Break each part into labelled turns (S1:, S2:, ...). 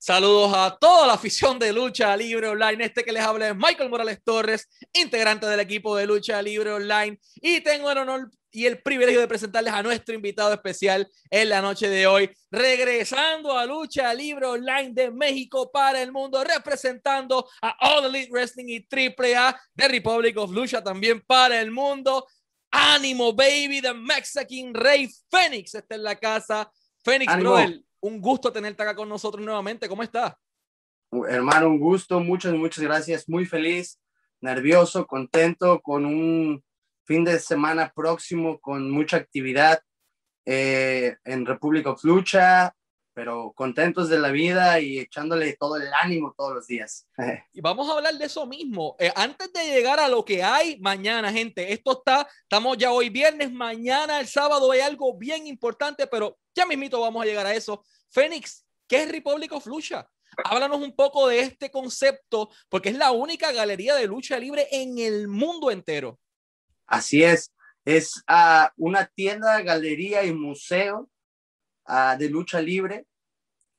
S1: Saludos a toda la afición de Lucha Libre Online. Este que les habla es Michael Morales Torres, integrante del equipo de Lucha Libre Online. Y tengo el honor y el privilegio de presentarles a nuestro invitado especial en la noche de hoy, regresando a Lucha Libre Online de México para el mundo, representando a All Elite Wrestling y AAA de Republic of Lucha también para el mundo. Ánimo, baby, the Mexican Rey Fénix está en la casa. Fénix, Noel un gusto tenerte acá con nosotros nuevamente. ¿Cómo estás?
S2: Hermano, un gusto, muchas, muchas gracias. Muy feliz, nervioso, contento, con un fin de semana próximo, con mucha actividad eh, en República of Lucha, pero contentos de la vida y echándole todo el ánimo todos los días.
S1: y vamos a hablar de eso mismo. Eh, antes de llegar a lo que hay mañana, gente, esto está, estamos ya hoy viernes, mañana el sábado hay algo bien importante, pero ya mismito vamos a llegar a eso. Fénix, ¿qué es Republic of Lucha? Háblanos un poco de este concepto, porque es la única galería de lucha libre en el mundo entero.
S2: Así es, es uh, una tienda, galería y museo de lucha libre.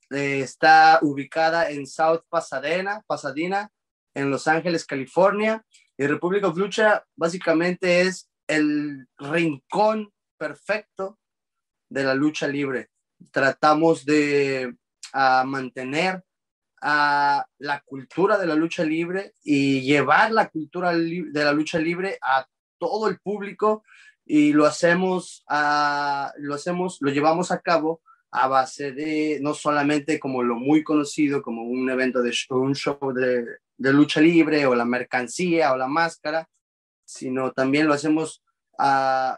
S2: Eh, está ubicada en South Pasadena, Pasadena, en Los Ángeles, California. Y República of Lucha básicamente es el rincón perfecto de la lucha libre. Tratamos de mantener a la cultura de la lucha libre y llevar la cultura de la lucha libre a todo el público y lo hacemos, uh, lo hacemos, lo llevamos a cabo a base de no solamente como lo muy conocido, como un evento de un show de, lucha libre o la mercancía o la máscara, sino también lo hacemos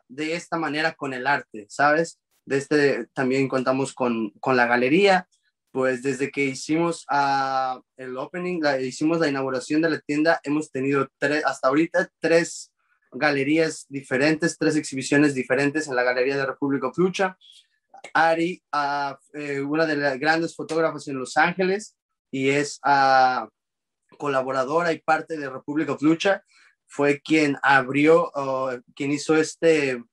S2: de esta manera con el arte, ¿sabes? De este también contamos con, con la galería, pues desde que hicimos uh, el opening, la, hicimos la inauguración de la tienda, hemos tenido tres, hasta ahorita tres galerías diferentes, tres exhibiciones diferentes en la Galería de República of Lucha. Ari, uh, una de las grandes fotógrafas en Los Ángeles y es uh, colaboradora y parte de República of Lucha, fue quien abrió, quien hizo este,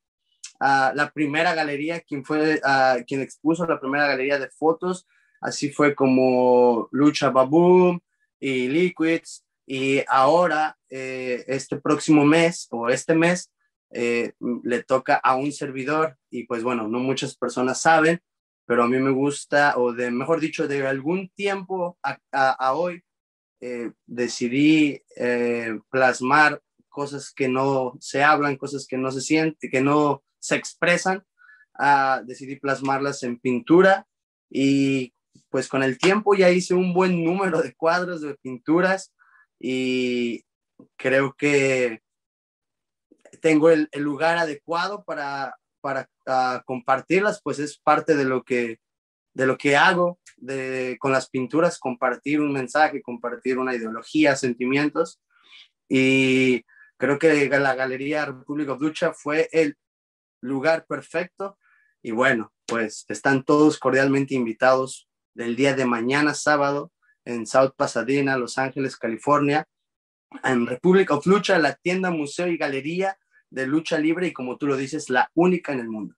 S2: la primera galería, quien fue, quien expuso la primera galería de fotos. Así fue como Lucha Baboom y Liquids y ahora, eh, este próximo mes o este mes, eh, le toca a un servidor y pues bueno, no muchas personas saben, pero a mí me gusta, o de, mejor dicho, de algún tiempo a, hoy, eh, decidí plasmar cosas que no se hablan, cosas que no se sienten, que no se expresan, ah, decidí plasmarlas en pintura y pues con el tiempo ya hice un buen número de cuadros de pinturas y creo que tengo el, lugar adecuado para, para ah, compartirlas, pues es parte de lo que, de lo que hago de, con las pinturas, compartir un mensaje, compartir una ideología, sentimientos. Y creo que la Galería República of Lucha fue el lugar perfecto. Y bueno, pues están todos cordialmente invitados del día de mañana, sábado, en South Pasadena, Los Ángeles, California, en Republic of Lucha, la tienda, museo y galería de lucha libre y como tú lo dices, la única en el mundo.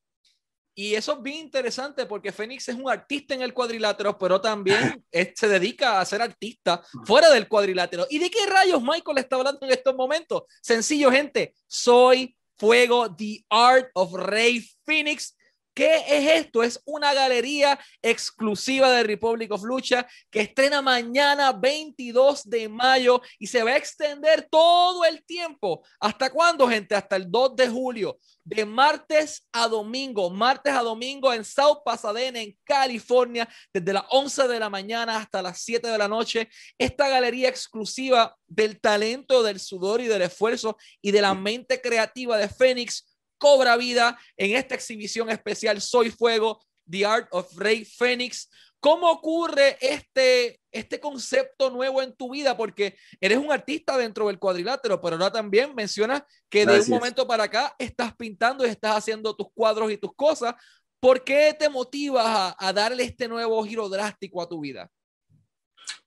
S1: Y eso es bien interesante porque Fénix es un artista en el cuadrilátero, pero también se dedica a ser artista fuera del cuadrilátero. ¿Y de qué rayos Michael está hablando en estos momentos? Sencillo, gente. Soy Fuego, The Art of Rey Phoenix. ¿Qué es esto? Es una galería exclusiva de Republic of Lucha que estrena mañana 22 de mayo y se va a extender todo el tiempo. ¿Hasta cuándo, gente? Hasta el 2 de julio, de martes a domingo, martes a domingo en South Pasadena, en California, desde las 11 de la mañana hasta las 7 de la noche. Esta galería exclusiva del talento, del sudor y del esfuerzo y de la mente creativa de Fénix cobra vida en esta exhibición especial Soy Fuego, The Art of Rey Phoenix. ¿Cómo ocurre este, este concepto nuevo en tu vida? Porque eres un artista dentro del cuadrilátero, pero ahora también mencionas que de un momento para acá estás pintando y estás haciendo tus cuadros y tus cosas. ¿Por qué te motivas a, darle este nuevo giro drástico a tu vida?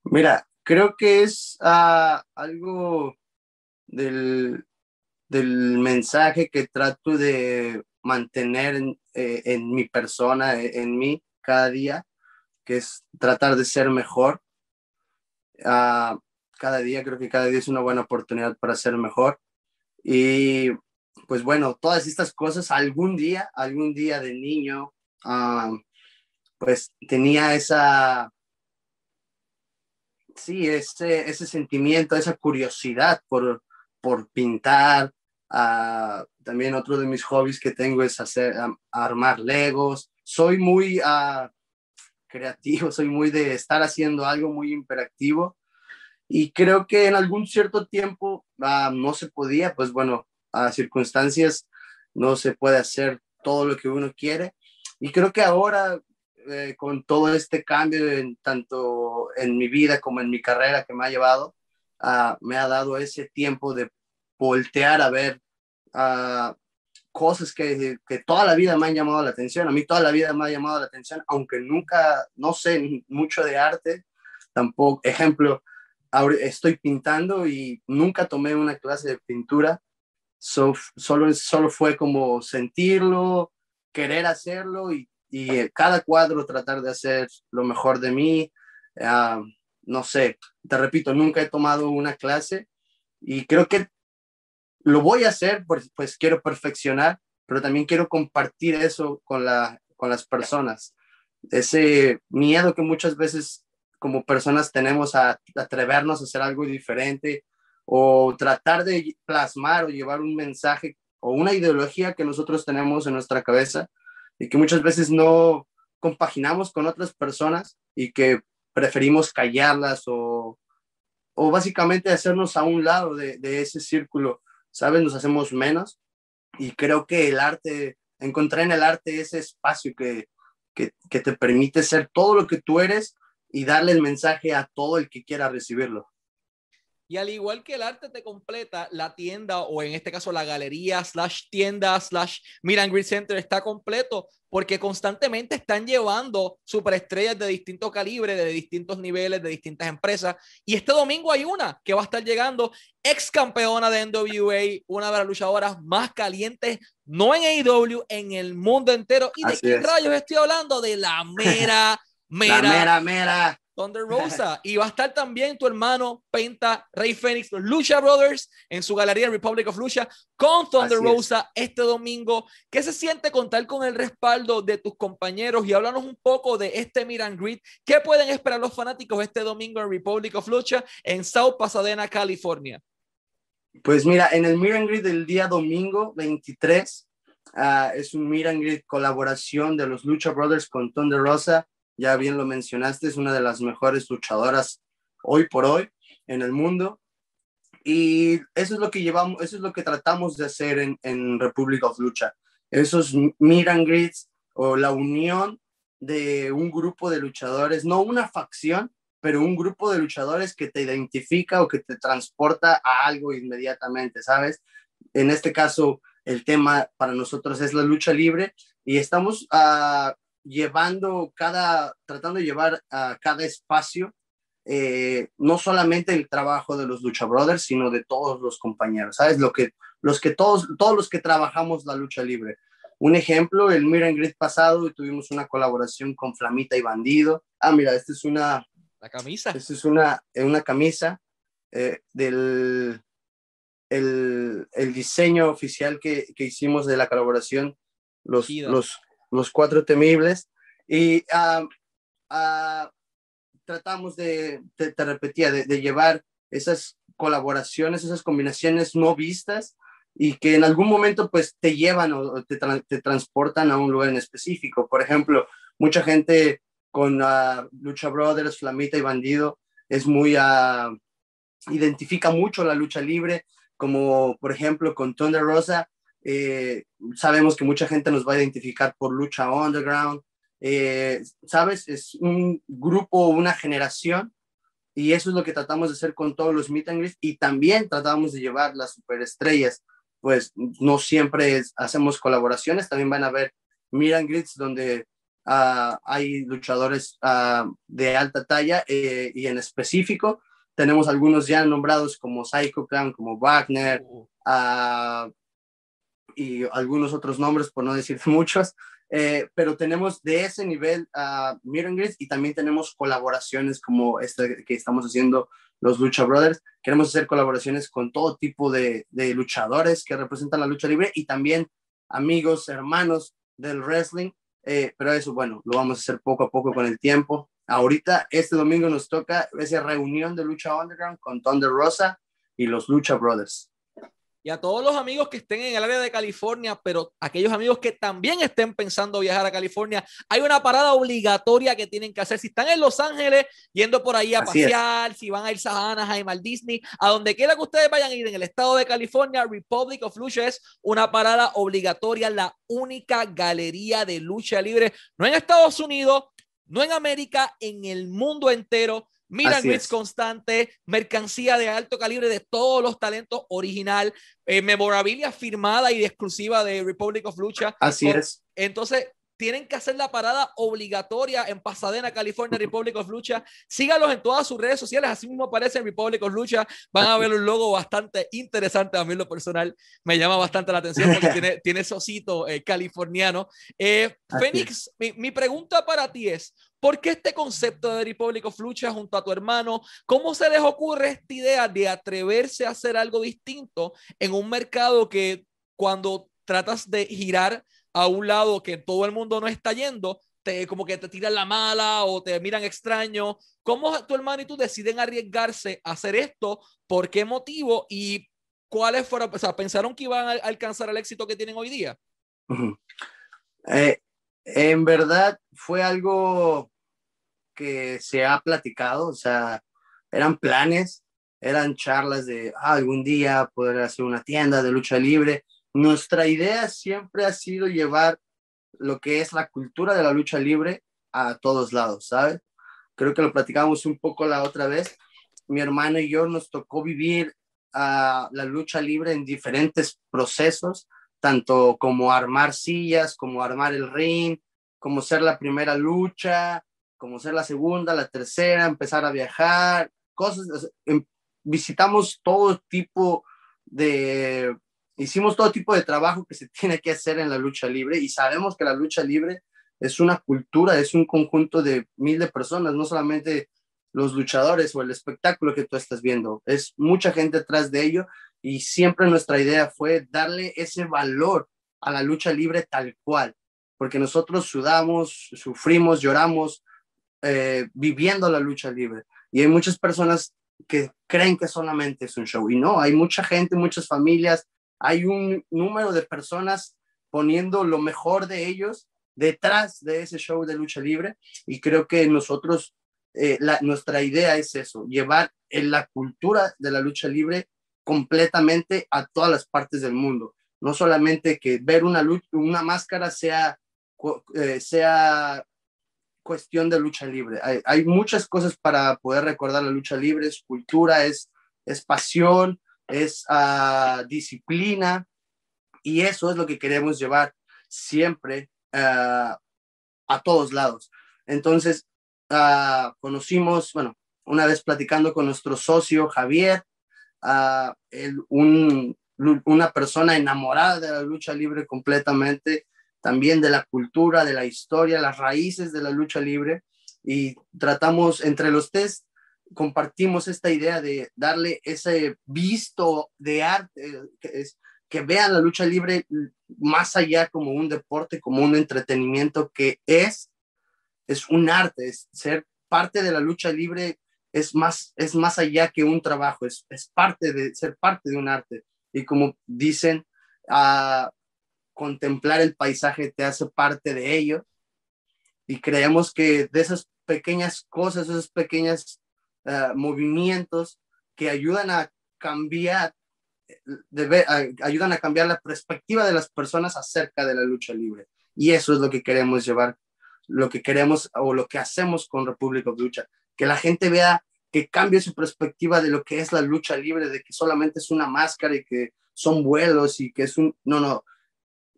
S2: Mira, creo que es ah, algo del, del mensaje que trato de mantener en, eh, mi persona, en, mí, cada día, que es tratar de ser mejor. Ah, cada día, creo que cada día es una buena oportunidad para ser mejor. Y pues bueno, todas estas cosas, algún día, algún día de niño, ah, pues tenía esa, sí, ese, ese sentimiento, esa curiosidad por, por pintar. Ah, también otro de mis hobbies que tengo es hacer, armar legos. Soy muy uh, creativo, soy muy de estar haciendo algo muy imperactivo. Y creo que en algún cierto tiempo uh, no se podía, pues bueno, a circunstancias no se puede hacer todo lo que uno quiere. Y creo que ahora, eh, con todo este cambio, en, tanto en mi vida como en mi carrera que me ha llevado, uh, me ha dado ese tiempo de voltear a ver uh, cosas que, que, toda la vida me han llamado la atención. A mí toda la vida me ha llamado la atención, aunque nunca, no sé mucho de arte, tampoco, ejemplo, ahora estoy pintando y nunca tomé una clase de pintura, so, solo, solo fue como sentirlo, querer hacerlo y, y cada cuadro tratar de hacer lo mejor de mí. Uh, no sé, te repito, nunca he tomado una clase y creo que lo voy a hacer, pues, pues quiero perfeccionar, pero también quiero compartir eso con, la, con las personas. Ese miedo que muchas veces como personas tenemos a atrevernos a hacer algo diferente o tratar de plasmar o llevar un mensaje o una ideología que nosotros tenemos en nuestra cabeza y que muchas veces no compaginamos con otras personas y que preferimos callarlas o, o básicamente hacernos a un lado de, ese círculo ¿sabes? Nos hacemos menos y creo que el arte, encontré en el arte ese espacio que, que te permite ser todo lo que tú eres y darle el mensaje a todo el que quiera recibirlo.
S1: Y al igual que el arte te completa, la tienda o en este caso la galería slash tienda slash Miran Grid Center está completo porque constantemente están llevando superestrellas de distintos calibres, de distintos niveles, de distintas empresas. Y este domingo hay una que va a estar llegando, ex campeona de NWA, una de las luchadoras más calientes, no en AEW, en el mundo entero. ¿Y de qué rayos estoy hablando? De la mera, mera,
S2: la mera, mera
S1: Thunder Rosa. y va a estar también tu hermano Penta, Rey Fénix, los Lucha Brothers en su galería Republic of Lucha con Thunder Rosa este domingo. ¿Qué se siente contar con el respaldo de tus compañeros? Y háblanos un poco de este Miran Grid. ¿Qué pueden esperar los fanáticos este domingo en Republic of Lucha en South Pasadena, California?
S2: Pues mira, en el Miran Grid del día domingo 23 ah, es un Miran Grid colaboración de los Lucha Brothers con Thunder Rosa ya bien lo mencionaste, es una de las mejores luchadoras hoy por hoy en el mundo. Y eso es lo que llevamos, eso es lo que tratamos de hacer en, en Republic of Lucha. Esos meet and o la unión de un grupo de luchadores, no una facción, pero un grupo de luchadores que te identifica o que te transporta a algo inmediatamente, ¿sabes? En este caso, el tema para nosotros es la lucha libre y estamos uh, llevando cada, tratando de llevar a cada espacio, eh, no solamente el trabajo de los Lucha Brothers, sino de todos los compañeros, ¿sabes? Lo que, los que todos, todos los que trabajamos la lucha libre. Un ejemplo, el Miran Grid pasado tuvimos una colaboración con Flamita y Bandido. Ah, mira, esta es una...
S1: La camisa.
S2: Esta es una, una camisa eh, del el, el, diseño oficial que, que, hicimos de la colaboración, los, los, los cuatro temibles, y uh, uh, tratamos de, te, repetía, de, llevar esas colaboraciones, esas combinaciones no vistas y que en algún momento pues te llevan o te, te transportan a un lugar en específico. Por ejemplo, mucha gente con uh, Lucha Brothers, Flamita y Bandido es muy, identifica mucho la lucha libre, como por ejemplo con Thunder Rosa, eh, sabemos que mucha gente nos va a identificar por lucha underground. Eh, Sabes, es un grupo, una generación, y eso es lo que tratamos de hacer con todos los meet and greets, y también tratamos de llevar las superestrellas. Pues no siempre hacemos colaboraciones, también van a haber meet and greets donde uh, hay luchadores uh, de alta talla eh, y en específico tenemos algunos ya nombrados como Psycho Clown, como Wagner, uh, y algunos otros nombres, por no decir muchos, Eh, pero tenemos de ese nivel a uh, y también tenemos colaboraciones como esta que estamos haciendo los Lucha Brothers. Queremos hacer colaboraciones con todo tipo de, luchadores que representan la lucha libre y también amigos, hermanos del wrestling. Eh, pero eso, bueno, lo vamos a hacer poco a poco con el tiempo. Ahorita, este domingo nos toca esa reunión de Lucha Underground con Thunder Rosa y los Lucha Brothers
S1: y a todos los amigos que estén en el área de California, pero aquellos amigos que también estén pensando viajar a California, hay una parada obligatoria que tienen que hacer. Si están en Los Ángeles, yendo por ahí a pasear, si van a ir a Anaheim, al Disney, a donde quiera que ustedes vayan a ir en el estado de California, Republic of Lucha es una parada obligatoria, la única galería de lucha libre, no en Estados Unidos, no en América, en el mundo entero Mira Rich constante, mercancía de alto calibre de todos los talentos original, eh, memorabilia firmada y exclusiva de Republic of Lucha.
S2: Así es.
S1: Entonces, tienen que hacer la parada obligatoria en Pasadena, California, Republic of Lucha. Sígalos en todas sus redes sociales, así mismo aparece en Republic of Lucha. Van a ver un logo bastante interesante. A mí, lo personal, me llama bastante la atención porque tiene, tiene ese osito eh, californiano. Eh, Fénix, mi, mi pregunta para ti es: ¿Por qué este concepto de Republic of junto a tu hermano? ¿Cómo se les ocurre esta idea de atreverse a hacer algo distinto en un mercado que cuando tratas de girar a un lado que todo el mundo no está yendo, te, como que te tiran la mala o te miran extraño. ¿Cómo tu hermano y tú deciden arriesgarse a hacer esto? ¿Por qué motivo? ¿Y cuáles fueron? O sea, ¿pensaron que iban a alcanzar el éxito que tienen hoy día?
S2: Eh, en verdad fue algo que se ha platicado, o sea, eran planes, eran charlas de ah, algún día poder hacer una tienda de lucha libre. Nuestra idea siempre ha sido llevar lo que es la cultura de la lucha libre a todos lados, ¿sabes? Creo que lo platicamos un poco la otra vez. Mi hermano y yo nos tocó vivir a la lucha libre en diferentes procesos, tanto como armar sillas, como armar el ring, como ser la primera lucha, como ser la segunda, la tercera, empezar a viajar, cosas, em, visitamos todo tipo de, hicimos todo tipo de trabajo que se tiene que hacer en la lucha libre y sabemos que la lucha libre es una cultura, es un conjunto de mil de personas, no solamente los luchadores o el espectáculo que tú estás viendo, es mucha gente detrás de ello y siempre nuestra idea fue darle ese valor a la lucha libre tal cual, porque nosotros sudamos, sufrimos, lloramos, eh, viviendo la lucha libre. Y hay muchas personas que creen que solamente es un show. Y no, hay mucha gente, muchas familias, hay un número de personas poniendo lo mejor de ellos detrás de ese show de lucha libre. Y creo que nosotros, eh, la, nuestra idea es eso, llevar en la cultura de la lucha libre completamente a todas las partes del mundo. No solamente que ver una, una máscara sea, eh, sea cuestión de lucha libre. Hay, muchas cosas para poder recordar la lucha libre, es cultura, es, es pasión, es uh, disciplina, y eso es lo que queremos llevar siempre uh, a todos lados. Entonces, uh, conocimos, bueno, una vez platicando con nuestro socio Javier, un, una persona enamorada de la lucha libre completamente, también de la cultura, de la historia, las raíces de la lucha libre y tratamos entre los tres, compartimos esta idea de darle ese visto de arte, que, es, vean la lucha libre más allá como un deporte, como un entretenimiento que es, es un arte, es ser parte de la lucha libre es más, es más allá que un trabajo, es, es parte de ser parte de un arte. Y como dicen, uh, contemplar el paisaje te hace parte de ello. Y creemos que de esas pequeñas cosas, esos pequeños eh, movimientos que ayudan a cambiar, ayudan a cambiar la perspectiva de las personas acerca de la lucha libre. Y eso es lo que queremos llevar, lo que queremos o lo que hacemos con República de Lucha, que la gente vea que cambie su perspectiva de lo que es la lucha libre, de que solamente es una máscara y que son vuelos y que es un, no, no,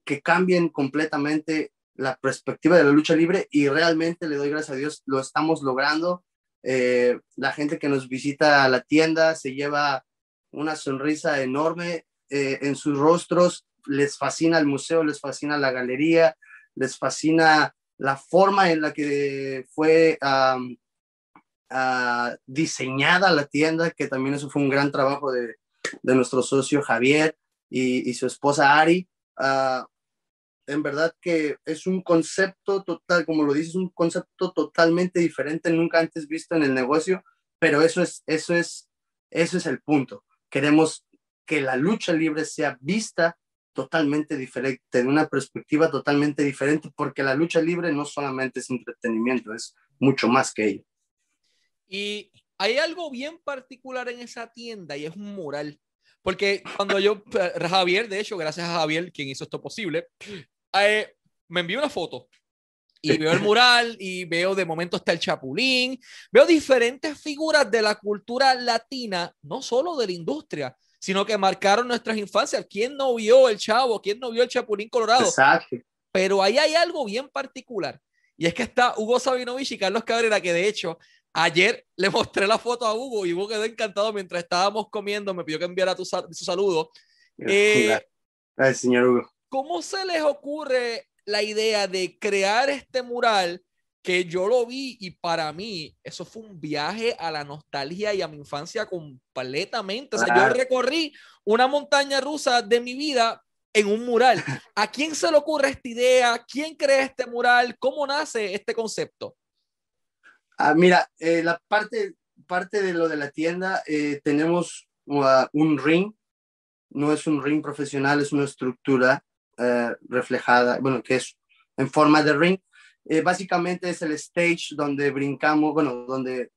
S2: que cambien completamente la perspectiva de la lucha libre y realmente le doy gracias a Dios, lo estamos logrando. Eh, la gente que nos visita a la tienda se lleva una sonrisa enorme eh, en sus rostros, les fascina el museo, les fascina la galería, les fascina la forma en la que fue diseñada la tienda, que también eso fue un gran trabajo de, nuestro socio Javier y, su esposa Ari. Ah, en verdad que es un concepto total, como lo dices, un concepto totalmente diferente, nunca antes visto en el negocio, pero eso es, eso es, eso es el punto. Queremos que la lucha libre sea vista totalmente diferente, de una perspectiva totalmente diferente, porque la lucha libre no solamente es entretenimiento, es mucho más que ello.
S1: Y hay algo bien particular en esa tienda y es un mural. Porque cuando yo, eh, Javier, de hecho, gracias a Javier, quien hizo esto posible, eh, me envió una foto y veo el mural y veo de momento está el chapulín, veo diferentes figuras de la cultura latina, no solo de la industria, sino que marcaron nuestras infancias. ¿Quién no vio el chavo? ¿Quién no vio el chapulín colorado?
S2: Exacto.
S1: Pero ahí hay algo bien particular. Y es que está Hugo Sabinovich y Carlos Cabrera, que de hecho ayer le mostré la foto a Hugo y Hugo quedó encantado mientras estábamos comiendo, me pidió que enviara tu, su saludo.
S2: Eh, Gracias, señor Hugo.
S1: ¿Cómo se les ocurre la idea de crear este mural que yo lo vi y para mí eso fue un viaje a la nostalgia y a mi infancia completamente. O sea, yo recorrí una montaña rusa de mi vida en un mural. ¿A quién se le ocurre esta idea? ¿Quién crea este mural? ¿Cómo nace este concepto?
S2: Ah, mira, eh, la parte, parte de lo de la tienda, eh, tenemos uh, un ring, no es un ring profesional, es una estructura eh, reflejada, bueno, que es en forma de ring. Eh, básicamente es el stage donde brincamos, bueno, donde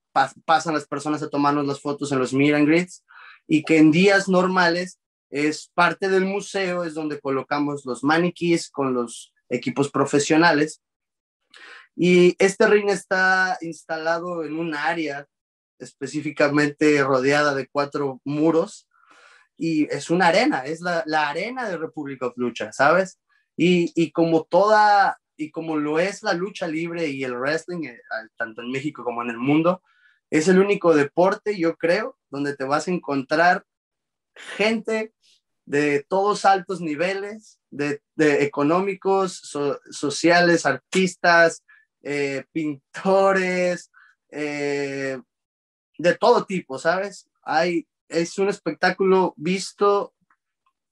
S2: pasan las personas a tomarnos las fotos en los meet and greets y que en días normales es parte del museo, es donde colocamos los maniquís con los equipos profesionales. Y este ring está instalado en un área específicamente rodeada de cuatro muros y es una arena, es la, la arena de República of Lucha, ¿sabes? Y, y, como toda, y como lo es la lucha libre y el wrestling, eh, tanto en México como en el mundo, es el único deporte, yo creo, donde te vas a encontrar gente de todos altos niveles, de, de económicos, sociales, artistas, eh, pintores, eh, de todo tipo, ¿sabes? Hay es un espectáculo visto,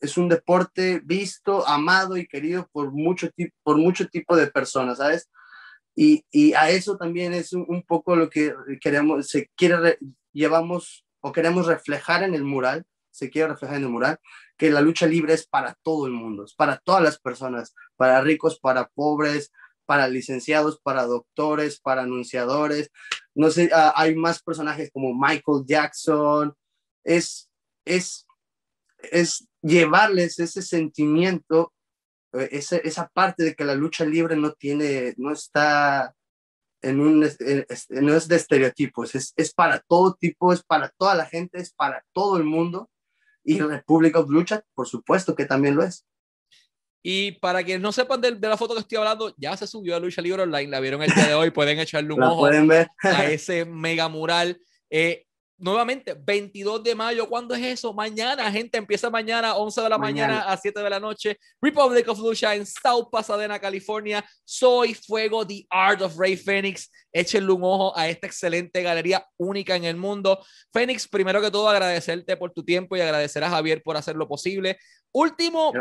S2: es un deporte visto, amado y querido por mucho, por mucho tipo de personas, ¿sabes? Y, y a eso también es un, poco lo que queremos, se quiere, llevamos o queremos reflejar en el mural, se quiere reflejar en el mural, que la lucha libre es para todo el mundo, es para todas las personas, para ricos, para pobres, para licenciados, para doctores, para anunciadores. No sé, ah, hay más personajes como Michael Jackson, es, es, es llevarles ese sentimiento, eh, esa, esa parte de que la lucha libre no tiene, no está en un, no es de estereotipos, es, es para todo tipo, es para toda la gente, es para todo el mundo. Y República of Lucha, por supuesto que también lo es.
S1: Y para quienes no sepan de, la foto que estoy hablando, ya se subió a Lucha Libre Online, la vieron el día de hoy, pueden echarle un ojo
S2: pueden ver.
S1: a ese mega mural. Eh, nuevamente, 22 de mayo, ¿cuándo es eso? Mañana, gente, empieza mañana, 11 de la mañana, a 7 de la noche. Republic of Lucha en South Pasadena, California. Soy Fuego, The Art of Ray Phoenix. Échenle un ojo a esta excelente galería única en el mundo. Phoenix, primero que todo, agradecerte por tu tiempo y agradecer a Javier por hacer lo posible. Último,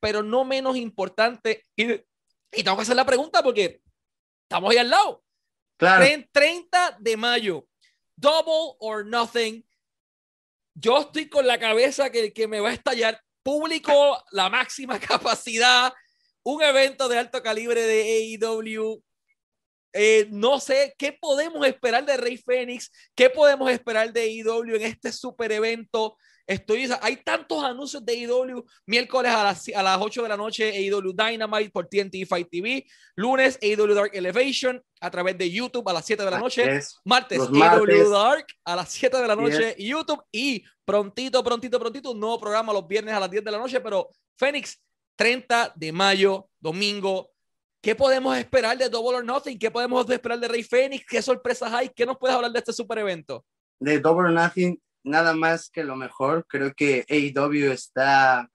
S1: pero no menos importante, y, y tengo que hacer la pregunta porque estamos ahí al lado.
S2: Claro.
S1: 30 de mayo, double or nothing. Yo estoy con la cabeza que, que me va a estallar. Público, la máxima capacidad, un evento de alto calibre de AEW. Eh, no sé qué podemos esperar de Rey Fénix, qué podemos esperar de AEW en este super evento. Estoy, hay tantos anuncios de AEW. Miércoles a las, a las 8 de la noche, AEW Dynamite por TNT Fight TV. Lunes, AEW Dark Elevation a través de YouTube a las 7 de la noche. Martes, AEW Dark a las 7 de la noche, YouTube. Y prontito, prontito, prontito, un nuevo programa los viernes a las 10 de la noche. Pero Fénix, 30 de mayo, domingo. ¿Qué podemos esperar de Double or Nothing? ¿Qué podemos esperar de Rey Fénix? ¿Qué sorpresas hay? ¿Qué nos puedes hablar de este super evento?
S2: De Double or Nothing nada más que lo mejor. Creo que AEW está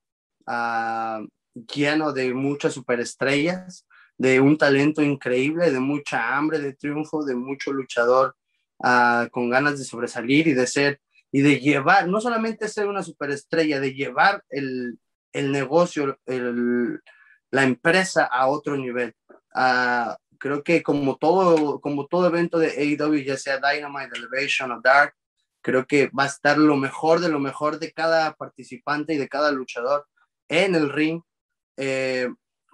S2: uh, lleno de muchas superestrellas. de un talento increíble, de mucha hambre de triunfo, de mucho luchador uh, con ganas de sobresalir y de ser y de llevar, no solamente ser una superestrella, de llevar el, el negocio, la empresa a otro nivel. Uh, creo que como todo, como todo evento de AEW, ya sea Dynamite, Elevation o Dark, creo que va a estar lo mejor de lo mejor de cada participante y de cada luchador en el ring. Eh,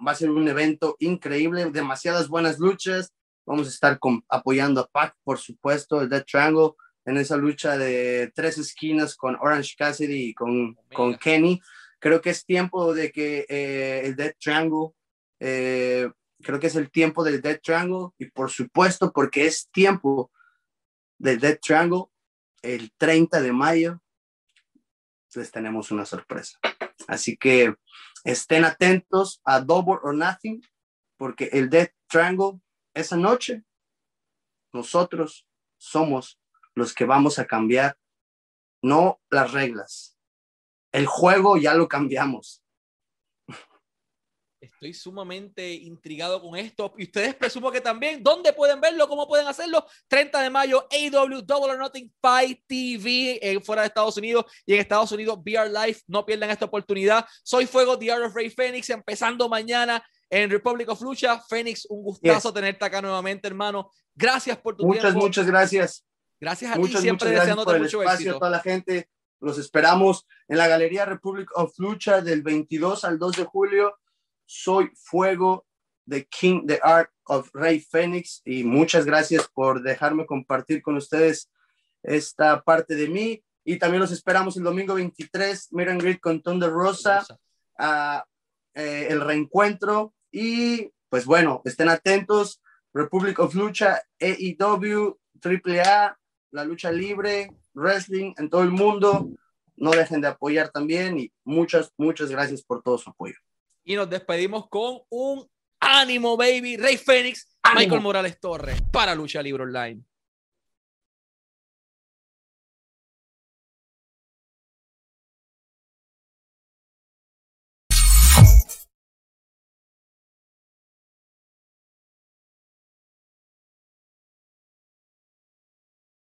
S2: va a ser un evento increíble, demasiadas buenas luchas. Vamos a estar apoyando a Pac, por supuesto, el Death Triangle, en esa lucha de tres esquinas con Orange Cassidy y con, con Kenny. Creo que es tiempo de que eh, el Death Triangle, eh, creo que es el tiempo del Death Triangle y por supuesto porque es tiempo del Death Triangle, el 30 de mayo les tenemos una sorpresa. Así que estén atentos a Double or Nothing, porque el Death Triangle, esa noche, nosotros somos los que vamos a cambiar, no las reglas. El juego ya lo cambiamos.
S1: Estoy sumamente intrigado con esto. Y ustedes presumo que también. ¿Dónde pueden verlo? ¿Cómo pueden hacerlo? 30 de mayo, AW Double or Nothing Fight TV eh, fuera de Estados Unidos y en Estados Unidos, VR Life. No pierdan esta oportunidad. Soy Fuego, The Art of Ray Phoenix, empezando mañana en Republic of Lucha. Phoenix, un gustazo tenerte acá nuevamente, hermano. Gracias por tu
S2: muchas,
S1: tiempo.
S2: Muchas, muchas gracias.
S1: Gracias a ti, siempre deseándote mucho espacio, éxito.
S2: A toda la gente. Los esperamos en la Galería Republic of Lucha del 22 al 2 de julio soy Fuego de King, the Art of Ray Phoenix y muchas gracias por dejarme compartir con ustedes esta parte de mí. Y también los esperamos el domingo 23, Miran Grid con Thunder Rosa, a, eh, el reencuentro. Y pues bueno, estén atentos, Republic of Lucha, AEW, AAA, la lucha libre, wrestling en todo el mundo, no dejen de apoyar también y muchas, muchas gracias por todo su apoyo
S1: y nos despedimos con un ánimo, baby. Rey Fénix, Michael Morales Torres para Lucha Libre Online.